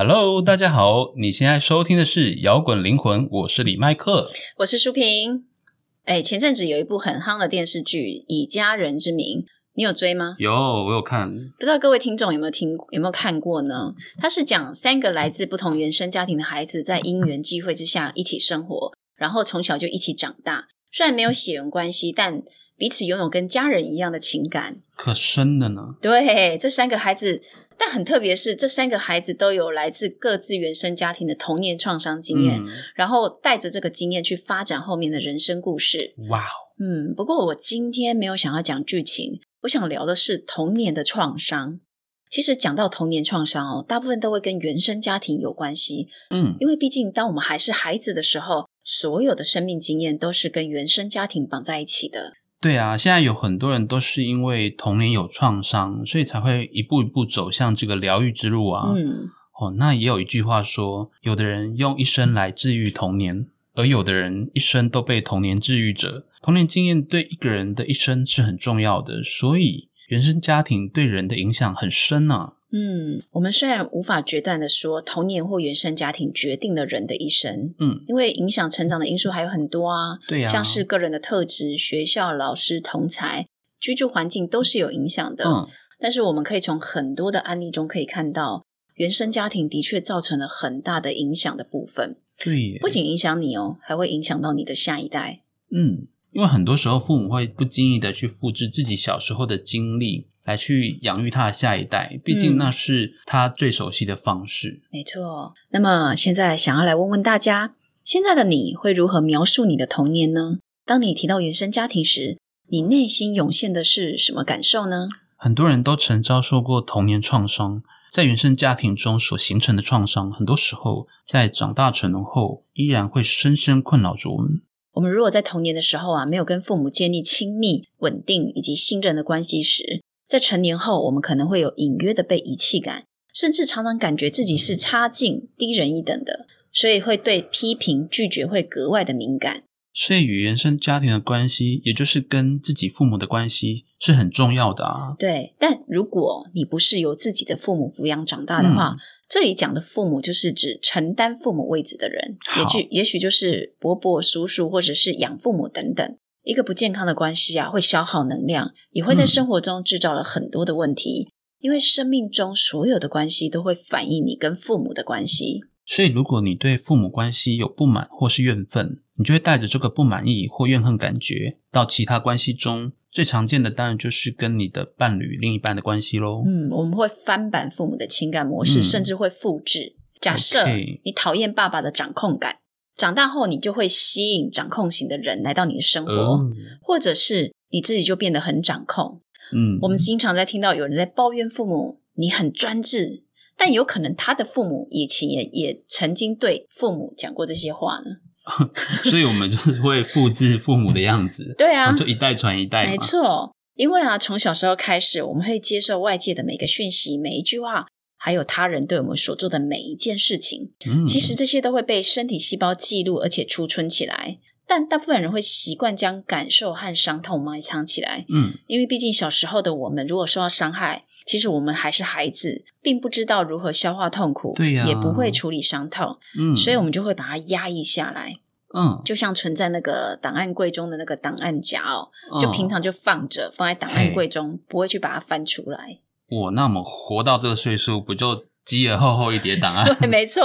Hello，大家好，你现在收听的是摇滚灵魂，我是李麦克。我是舒平。哎，前阵子有一部很夯的电视剧《以家人之名》，你有追吗？有，我有看。不知道各位听众有没有听有没有看过呢？它是讲三个来自不同原生家庭的孩子在因缘际会之下一起生活，然后从小就一起长大。虽然没有血缘关系，但彼此拥有跟家人一样的情感。可深的呢？对，这三个孩子，但很特别是，这三个孩子都有来自各自原生家庭的童年创伤经验，嗯然后带着这个经验去发展后面的人生故事。哇哦，嗯，不过我今天没有想要讲剧情，我想聊的是童年的创伤。其实讲到童年创伤哦，大部分都会跟原生家庭有关系，嗯，因为毕竟当我们还是孩子的时候，所有的生命经验都是跟原生家庭绑在一起的。对啊，现在有很多人都是因为童年有创伤，所以才会一步一步走向这个疗愈之路啊。嗯，哦，那也有一句话说，有的人用一生来治愈童年，而有的人一生都被童年治愈着。童年经验对一个人的一生是很重要的，所以原生家庭对人的影响很深啊。嗯，我们虽然无法决断的说童年或原生家庭决定了人的一生，嗯，因为影响成长的因素还有很多啊，对啊像是个人的特质、学校、老师、同才、居住环境都是有影响的。嗯，但是我们可以从很多的案例中可以看到，原生家庭的确造成了很大的影响的部分，对，不仅影响你哦，还会影响到你的下一代。嗯，因为很多时候父母会不经意的去复制自己小时候的经历，来去养育他的下一代，毕竟嗯那是他最熟悉的方式。没错。那么现在想要来问问大家，现在的你会如何描述你的童年呢？当你提到原生家庭时，你内心涌现的是什么感受呢？很多人都曾遭受过童年创伤，在原生家庭中所形成的创伤，很多时候在长大成人后，依然会深深困扰着我们。我们如果在童年的时候啊，没有跟父母建立亲密、稳定以及信任的关系时，在成年后，我们可能会有隐约的被遗弃感，甚至常常感觉自己是差劲、低人一等的，所以会对批评、拒绝会格外的敏感。所以，与原生家庭的关系，也就是跟自己父母的关系，是很重要的啊。对，但如果你不是由自己的父母抚养长大的话，嗯这里讲的父母就是指承担父母位置的人，也好许也许就是伯伯、叔叔或者是养父母等等。一个不健康的关系啊，会消耗能量，也会在嗯生活中制造了很多的问题。因为生命中所有的关系都会反映你跟父母的关系。所以，如果你对父母关系有不满或是怨愤，你就会带着这个不满意或怨恨感觉到其他关系中。最常见的当然就是跟你的伴侣、另一半的关系喽。嗯，我们会翻版父母的情感模式，嗯甚至会复制。假设你讨厌爸爸的掌控感，长大后你就会吸引掌控型的人来到你的生活，哦，或者是你自己就变得很掌控。嗯，我们经常在听到有人在抱怨父母，你很专制，但有可能他的父母以前也也曾经对父母讲过这些话呢。所以我们就是会复制父母的样子，对啊，就一代传一代嘛。没错，因为啊，从小时候开始，我们会接受外界的每个讯息、每一句话，还有他人对我们所做的每一件事情。嗯，其实这些都会被身体细胞记录，而且储存起来。但大部分人会习惯将感受和伤痛埋藏起来，嗯，因为毕竟小时候的我们，如果受到伤害，其实我们还是孩子，并不知道如何消化痛苦，对呀也不会处理伤痛，嗯，所以我们就会把它压抑下来，嗯，就像存在那个档案柜中的那个档案夹哦，嗯就平常就放着，放在档案柜中，不会去把它翻出来。我那么活到这个岁数，不就积了厚厚一叠档案？对，没错。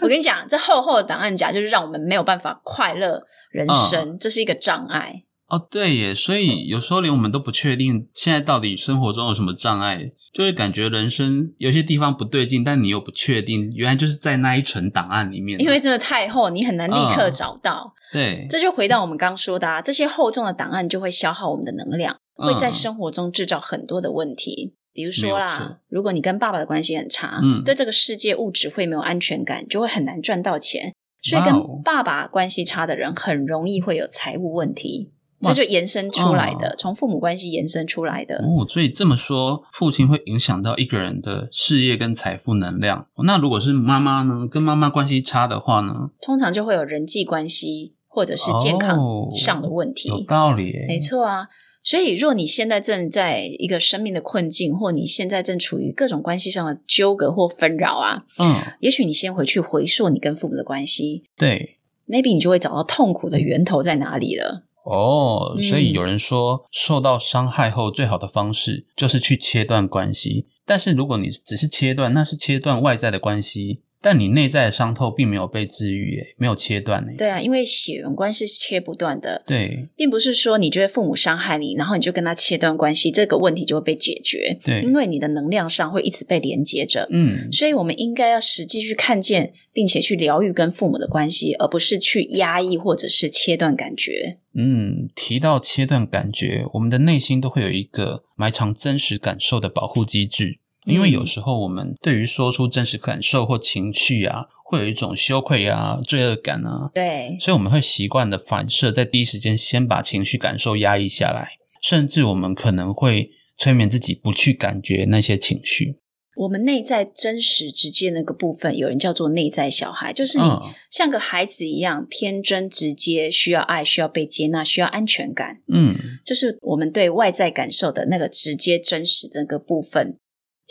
我跟你讲，这厚厚的档案夹就是让我们没有办法快乐人生，这是一个障碍。哦，对耶，所以有时候连我们都不确定现在到底生活中有什么障碍，就会感觉人生有些地方不对劲，但你又不确定，原来就是在那一层档案里面。因为真的太厚，你很难立刻嗯找到。对，这就回到我们刚说的啊，这些厚重的档案就会消耗我们的能量，会在嗯生活中制造很多的问题。比如说啦，如果你跟爸爸的关系很差，嗯对这个世界物质会没有安全感，就会很难赚到钱。所以跟爸爸关系差的人，很容易会有财务问题。哇这就延伸出来的，哦从父母关系延伸出来的。哦，所以这么说，父亲会影响到一个人的事业跟财富能量。那如果是妈妈呢？跟妈妈关系差的话呢？通常就会有人际关系或者是健康哦上的问题。有道理耶，没错啊。所以，若你现在正在一个生命的困境，或你现在正处于各种关系上的纠葛或纷扰啊，嗯，也许你先回去回溯你跟父母的关系对。，maybe 你就会找到痛苦的源头在哪里了。哦，所以嗯有人说，受到伤害后最好的方式就是去切断关系。但是如果你只是切断，那是切断外在的关系，但你内在的伤痛并没有被治愈，耶，没有切断呢。对啊，因为血缘关系是切不断的，对并不是说你觉得父母伤害你，然后你就跟他切断关系，这个问题就会被解决。对因为你的能量上会一直被连接着。嗯，所以，我们应该要实际去看见，并且去疗愈跟父母的关系，而不是去压抑或者是切断感觉。嗯，提到切断感觉，我们的内心都会有一个埋藏真实感受的保护机制，因为有时候我们对于说出真实感受或情绪啊，会有一种羞愧啊、罪恶感啊，对，所以我们会习惯的反射，在第一时间先把情绪感受压抑下来，甚至我们可能会催眠自己不去感觉那些情绪。我们内在真实直接那个部分，有人叫做内在小孩，就是你嗯像个孩子一样天真直接，需要爱，需要被接纳，需要安全感。嗯，就是我们对外在感受的那个直接真实的那个部分。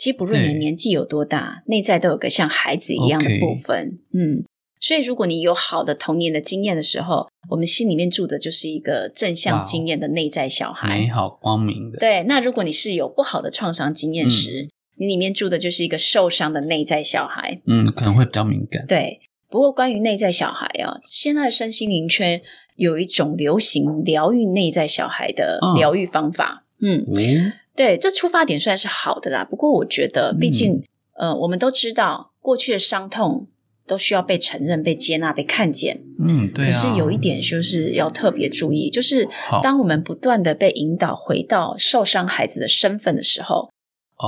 其实不论你的年纪有多大，内在都有个像孩子一样的部分。嗯，所以如果你有好的童年的经验的时候，我们心里面住的就是一个正向经验的内在小孩。美好光明的。对，那如果你是有不好的创伤经验嗯时，你里面住的就是一个受伤的内在小孩。嗯，可能会比较敏感。对，不过关于内在小孩啊，现在的身心灵圈有一种流行疗愈内在小孩的嗯疗愈方法。嗯，哦，对，这出发点算是好的啦。不过我觉得，毕竟、嗯呃，我们都知道过去的伤痛都需要被承认、被接纳、被看见。嗯，对啊。可是有一点就是要特别注意，就是好当我们不断的被引导回到受伤孩子的身份的时候，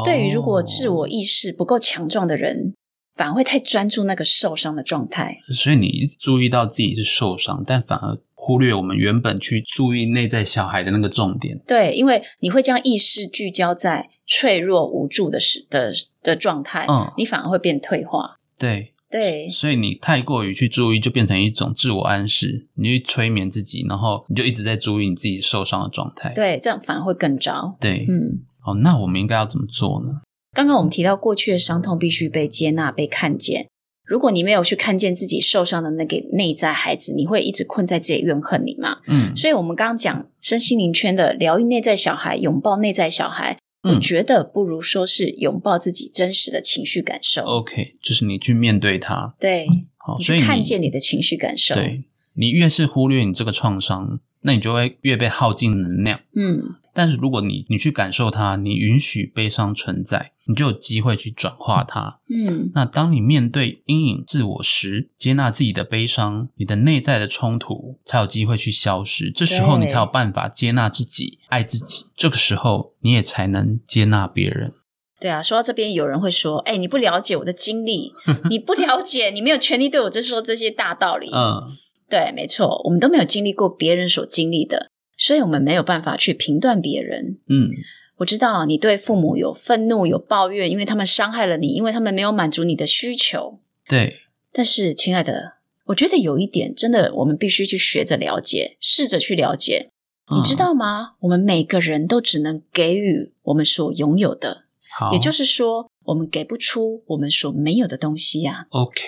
对于如果自我哦意识不够强壮的人，反而会太专注那个受伤的状态。所以你注意到自己是受伤，但反而忽略我们原本去注意内在小孩的那个重点。对，因为你会将意识聚焦在脆弱无助的时的的状态，嗯你反而会变退化。对，对，所以你太过于去注意，就变成一种自我暗示，你去催眠自己，然后你就一直在注意你自己受伤的状态。对，这样反而会更糟。对，嗯，哦，那我们应该要怎么做呢？刚刚我们提到过去的伤痛必须被接纳、被看见。如果你没有去看见自己受伤的那个内在孩子，你会一直困在自己怨恨里嘛？嗯，所以，我们刚刚讲身心灵圈的疗愈内在小孩、拥抱内在小孩，嗯我觉得不如说是拥抱自己真实的情绪感受。OK，就是你去面对它。对，好，你所以看见你的情绪感受。对你越是忽略你这个创伤，那你就会越被耗尽能量。嗯，但是如果你你去感受它，你允许悲伤存在，你就有机会去转化它。嗯，那当你面对阴影自我时，接纳自己的悲伤，你的内在的冲突才有机会去消失。这时候你才有办法接纳自己、爱自己。这个时候你也才能接纳别人。对啊。说到这边，有人会说：“哎，你不了解我的经历，你不了解，你没有权利对我这说这些大道理。”嗯，对，没错，我们都没有经历过别人所经历的，所以我们没有办法去评断别人。嗯，我知道你对父母有愤怒、有抱怨，因为他们伤害了你，因为他们没有满足你的需求。对，但是，亲爱的，我觉得有一点真的，我们必须去学着了解，试着去了解。你知嗯道吗？我们每个人都只能给予我们所拥有的，好，也就是说，我们给不出我们所没有的东西呀、OK。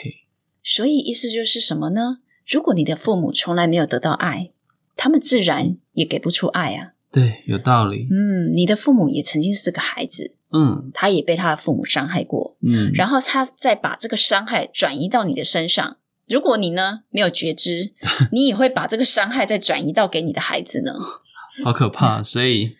所以，意思就是什么呢？如果你的父母从来没有得到爱，他们自然也给不出爱啊。对，有道理。嗯，你的父母也曾经是个孩子，嗯他也被他的父母伤害过，嗯，然后他再把这个伤害转移到你的身上。如果你呢没有觉知，你也会把这个伤害再转移到给你的孩子呢。好可怕。所以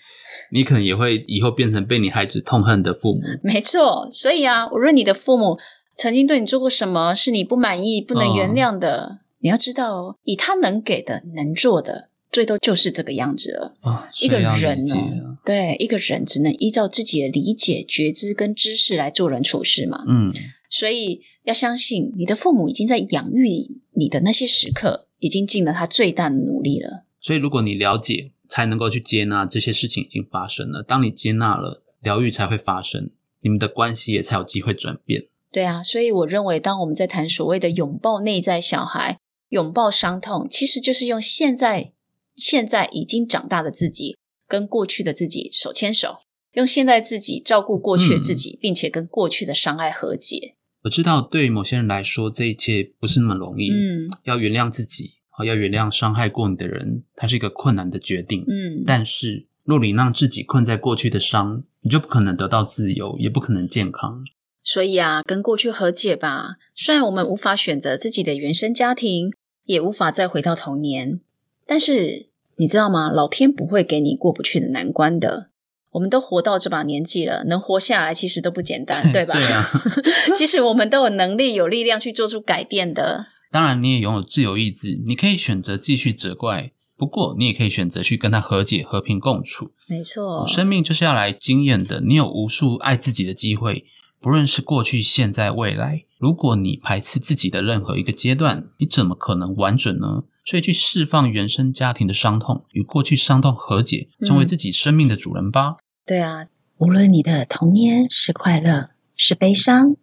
你可能也会以后变成被你孩子痛恨的父母。没错，所以啊，无论你的父母曾经对你做过什么是你不满意、不能原谅的，你要知道哦，以他能给的、能做的，最多就是这个样子了。啊，一个人理解哦啊，对一个人只能依照自己的理解、觉知跟知识来做人处事嘛。嗯，所以要相信你的父母已经在养育你的那些时刻，已经尽了他最大的努力了。所以如果你了解，才能够去接纳这些事情已经发生了。当你接纳了，疗愈才会发生，你们的关系也才有机会转变。对啊，所以我认为，当我们在谈所谓的拥抱内在小孩、拥抱伤痛，其实就是用现在现在已经长大的自己跟过去的自己手牵手，用现在自己照顾过去的自己，并且跟过去的伤害和解。我知道，对于某些人来说，这一切不是那么容易。嗯要原谅自己，好，要原谅伤害过你的人，它是一个困难的决定。嗯，但是，若你让自己困在过去的伤，你就不可能得到自由，也不可能健康。所以啊，跟过去和解吧。虽然我们无法选择自己的原生家庭，也无法再回到童年，但是你知道吗？老天不会给你过不去的难关的。我们都活到这把年纪了，能活下来其实都不简单，对吧？对啊，其实我们都有能力、有力量去做出改变的。当然，你也拥有自由意志，你可以选择继续责怪，不过你也可以选择去跟他和解、和平共处。没错，生命就是要来经验的，你有无数爱自己的机会，不论是过去、现在、未来。如果你排斥自己的任何一个阶段，你怎么可能完整呢？所以，去释放原生家庭的伤痛，与过去伤痛和解，成为嗯自己生命的主人吧。对啊，无论你的童年是快乐是悲伤，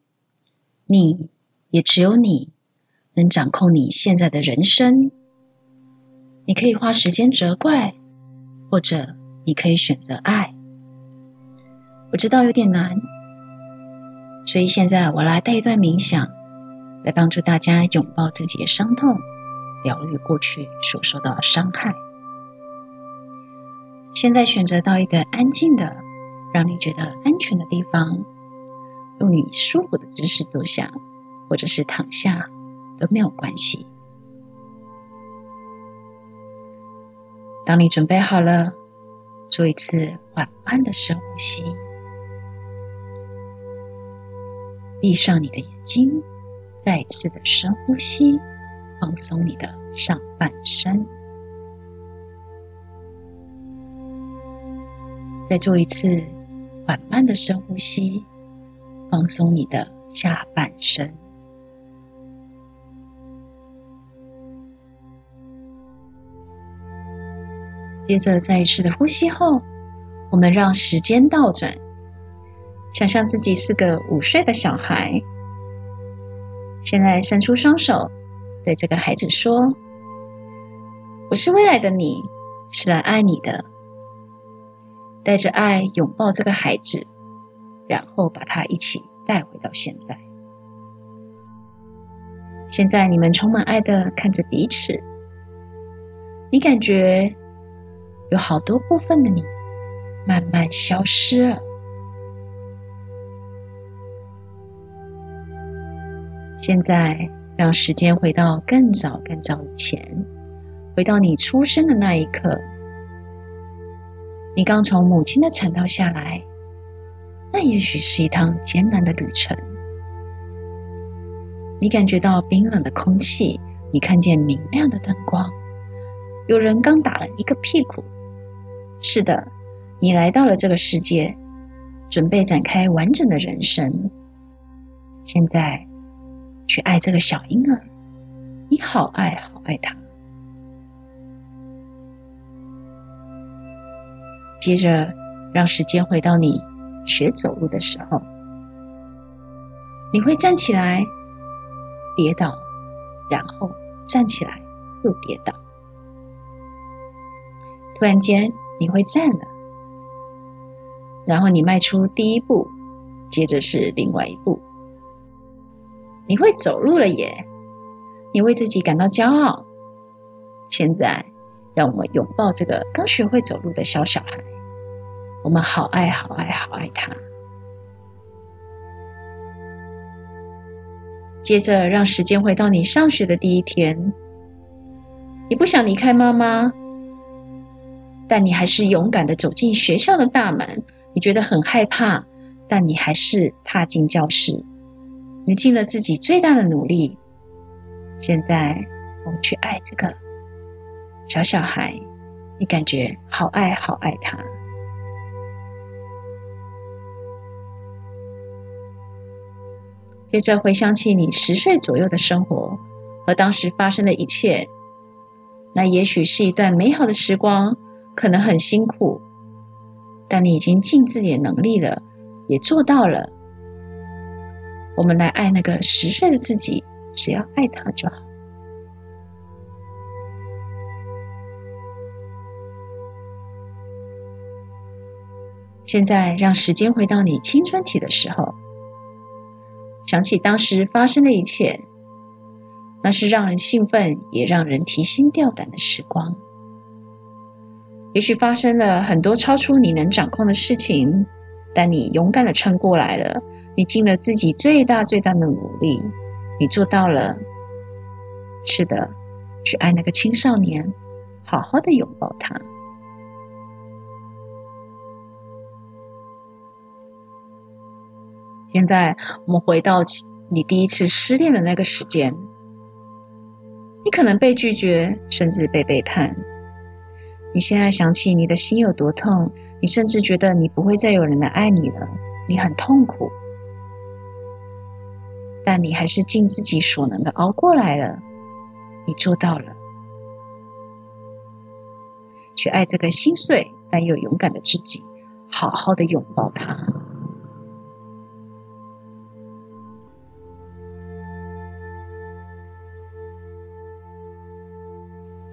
你也只有你能掌控你现在的人生。你可以花时间责怪，或者你可以选择爱。我知道有点难，所以现在我来带一段冥想，来帮助大家拥抱自己的伤痛，疗愈过去所受到的伤害。现在选择到一个安静的、让你觉得安全的地方，用你舒服的姿势坐下，或者是躺下都没有关系。当你准备好了，做一次缓慢的深呼吸，闭上你的眼睛，再次的深呼吸，放松你的上半身。再做一次缓慢的深呼吸，放松你的下半身。接着再一次的呼吸后，我们让时间倒转，想象自己是个五岁的小孩，现在伸出双手，对这个孩子说：“我是未来的你，是来爱你的。”带着爱拥抱这个孩子，然后把他一起带回到现在。现在你们充满爱的看着彼此，你感觉有好多部分的你慢慢消失了。现在让时间回到更早更早以前，回到你出生的那一刻。你刚从母亲的产道下来，那也许是一趟艰难的旅程。你感觉到冰冷的空气，你看见明亮的灯光，有人刚打了一个屁股。是的，你来到了这个世界，准备展开完整的人生。现在，去爱这个小婴儿，你好爱好爱他。接着，让时间回到你学走路的时候，你会站起来，跌倒，然后站起来又跌倒。突然间，你会站了，然后你迈出第一步，接着是另外一步。你会走路了耶！你为自己感到骄傲。现在，让我们拥抱这个刚学会走路的小小孩。我们好爱好爱好爱他。接着，让时间回到你上学的第一天。你不想离开妈妈，但你还是勇敢的走进学校的大门。你觉得很害怕，但你还是踏进教室。你尽了自己最大的努力。现在，我们去爱这个小小孩，你感觉好爱好爱他。接着回想起你十岁左右的生活和当时发生的一切，那也许是一段美好的时光，可能很辛苦，但你已经尽自己的能力了，也做到了。我们来爱那个十岁的自己，只要爱他就好。现在让时间回到你青春期的时候。想起当时发生的一切，那是让人兴奋也让人提心吊胆的时光。也许发生了很多超出你能掌控的事情，但你勇敢的撑过来了。你尽了自己最大最大的努力，你做到了。是的，去爱那个青少年，好好的拥抱他。现在我们回到你第一次失恋的那个时间，你可能被拒绝，甚至被背叛。你现在想起你的心有多痛，你甚至觉得你不会再有人来爱你了，你很痛苦。但你还是尽自己所能的熬过来了，你做到了，去爱这个心碎但又勇敢的自己，好好的拥抱他。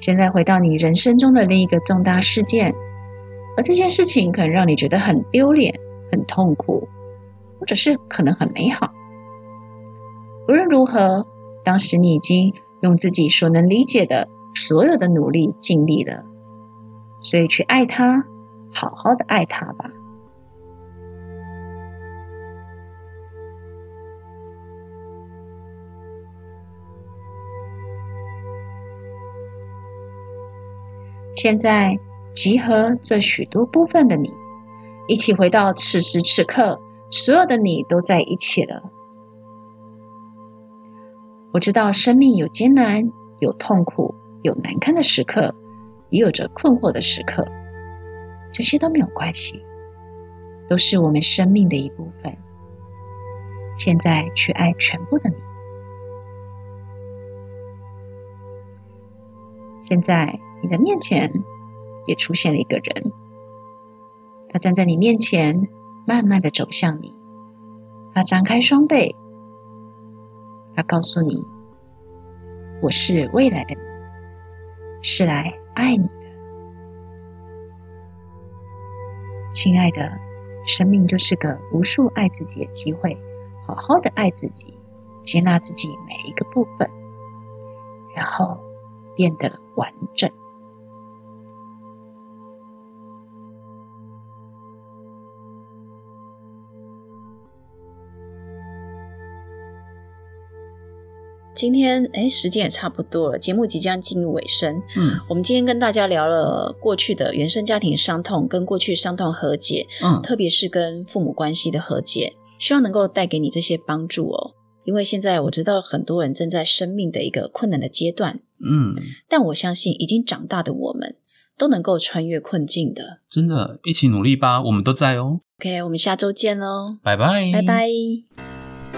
现在回到你人生中的另一个重大事件，而这件事情可能让你觉得很丢脸、很痛苦，或者是可能很美好。无论如何，当时你已经用自己所能理解的所有的努力尽力了，所以去爱他，好好的爱他吧。现在，集合这许多部分的你，一起回到此时此刻，所有的你都在一起了。我知道生命有艰难，有痛苦，有难堪的时刻，也有着困惑的时刻，这些都没有关系，都是我们生命的一部分。现在去爱全部的你。现在。你的面前也出现了一个人，他站在你面前，慢慢的走向你。他张开双臂，他告诉你：“我是未来的你，是来爱你的，亲爱的。生命就是个无数爱自己的机会，好好的爱自己，接纳自己每一个部分，然后变得完整。”今天哎，时间也差不多了，节目即将进入尾声。嗯，我们今天跟大家聊了过去的原生家庭伤痛，跟过去伤痛和解，嗯，特别是跟父母关系的和解，希望能够带给你这些帮助哦。因为现在我知道很多人正在生命的一个困难的阶段，嗯，但我相信已经长大的我们都能够穿越困境的。真的，一起努力吧，我们都在哦。OK，我们下周见喽，拜拜，拜拜。